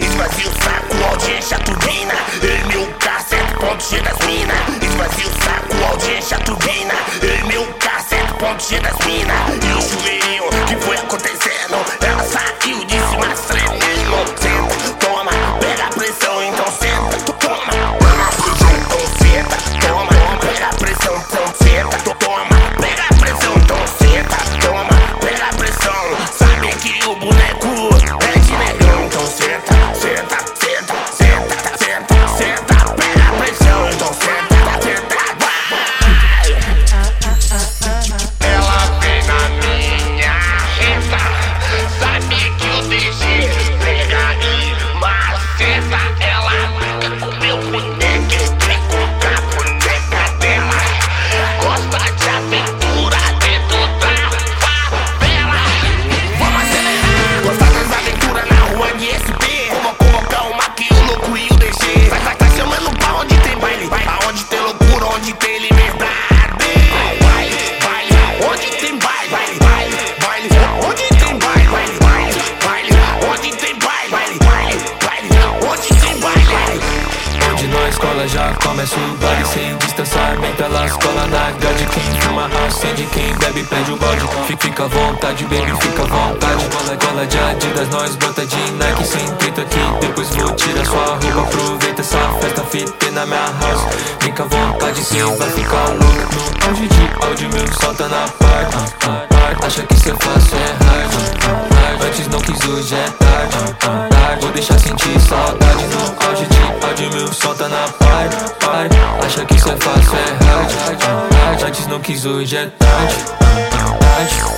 Esvazia o saco, audiência turbina. Ei, meu cacete, ponto G das mina. Esvazia o saco, audiência turbina. Ei, meu cacete, ponto G das mina. Já começa o baile. Sem distanciamento Elas colam na grade. Quem fuma acende, quem bebe pede o bode. Fica à vontade, baby, fica à vontade. Cola, cola de Adidas, nós brota de Nike. Sem treta aqui, depois vou tirar sua roupa. Aproveita essa festa, fita na minha house. Fica à vontade, cê vai ficar louco. No auge de áudio, meu solta na parte Acha que cê fácil é hard. Antes não quis, hoje é deixar sentir saudade no auge de áudio, meu solta na parte Acha que cê fácil é hard Antes não quis, hoje é tarde